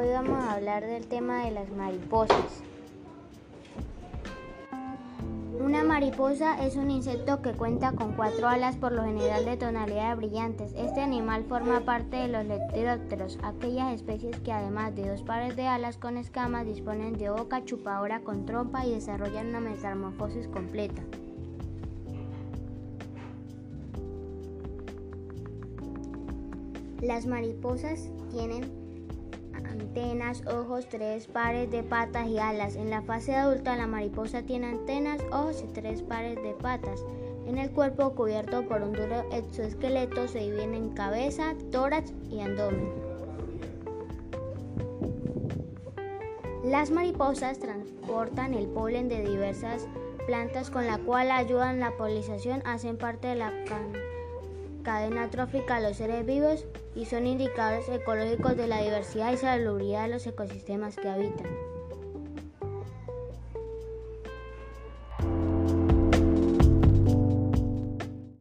hablar del tema de las mariposas. Una mariposa es un insecto que cuenta con cuatro alas por lo general de tonalidades brillantes. Este animal forma parte de los lepidópteros, aquellas especies que además de dos pares de alas con escamas disponen de boca chupadora con trompa y desarrollan una metamorfosis completa. Las mariposas tienen antenas, ojos, tres pares de patas y alas. En la fase adulta la mariposa tiene antenas, ojos y tres pares de patas. En el cuerpo cubierto por un duro exoesqueleto se dividen en cabeza, tórax y abdomen. Las mariposas transportan el polen de diversas plantas con la cual ayudan la polinización, hacen parte de la cadena trófica de los seres vivos y son indicadores ecológicos de la diversidad y salubridad de los ecosistemas que habitan.